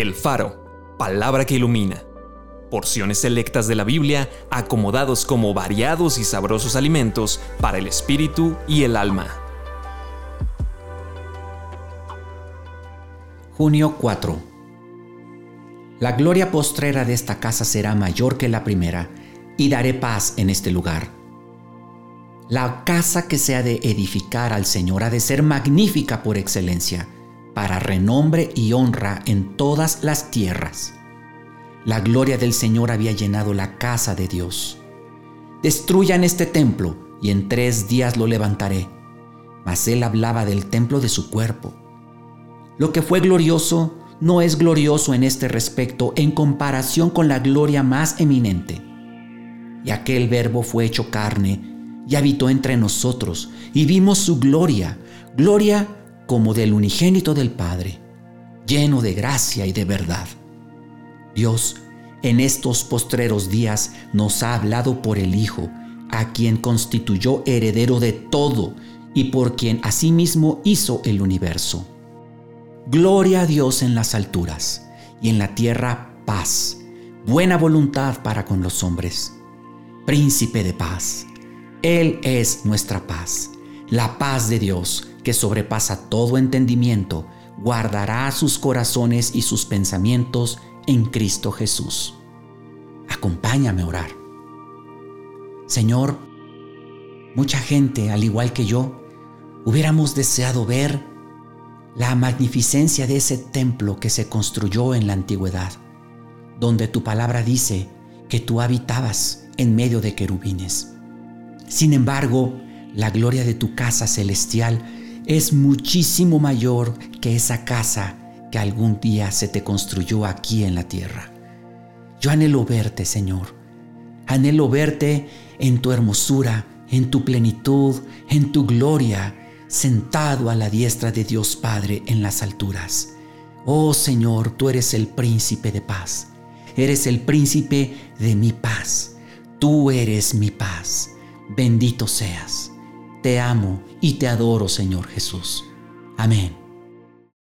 El Faro, palabra que ilumina. Porciones selectas de la Biblia acomodados como variados y sabrosos alimentos para el espíritu y el alma. Junio 4. La gloria postrera de esta casa será mayor que la primera, y daré paz en este lugar. La casa que se ha de edificar al Señor ha de ser magnífica por excelencia para renombre y honra en todas las tierras. La gloria del Señor había llenado la casa de Dios. Destruyan este templo y en tres días lo levantaré. Mas él hablaba del templo de su cuerpo. Lo que fue glorioso no es glorioso en este respecto en comparación con la gloria más eminente. Y aquel verbo fue hecho carne y habitó entre nosotros y vimos su gloria, gloria como del unigénito del Padre, lleno de gracia y de verdad. Dios en estos postreros días nos ha hablado por el Hijo, a quien constituyó heredero de todo y por quien asimismo hizo el universo. Gloria a Dios en las alturas y en la tierra paz, buena voluntad para con los hombres. Príncipe de paz, Él es nuestra paz, la paz de Dios que sobrepasa todo entendimiento, guardará sus corazones y sus pensamientos en Cristo Jesús. Acompáñame a orar. Señor, mucha gente, al igual que yo, hubiéramos deseado ver la magnificencia de ese templo que se construyó en la antigüedad, donde tu palabra dice que tú habitabas en medio de querubines. Sin embargo, la gloria de tu casa celestial es muchísimo mayor que esa casa que algún día se te construyó aquí en la tierra. Yo anhelo verte, Señor. Anhelo verte en tu hermosura, en tu plenitud, en tu gloria, sentado a la diestra de Dios Padre en las alturas. Oh Señor, tú eres el príncipe de paz. Eres el príncipe de mi paz. Tú eres mi paz. Bendito seas. Te amo y te adoro, Señor Jesús. Amén.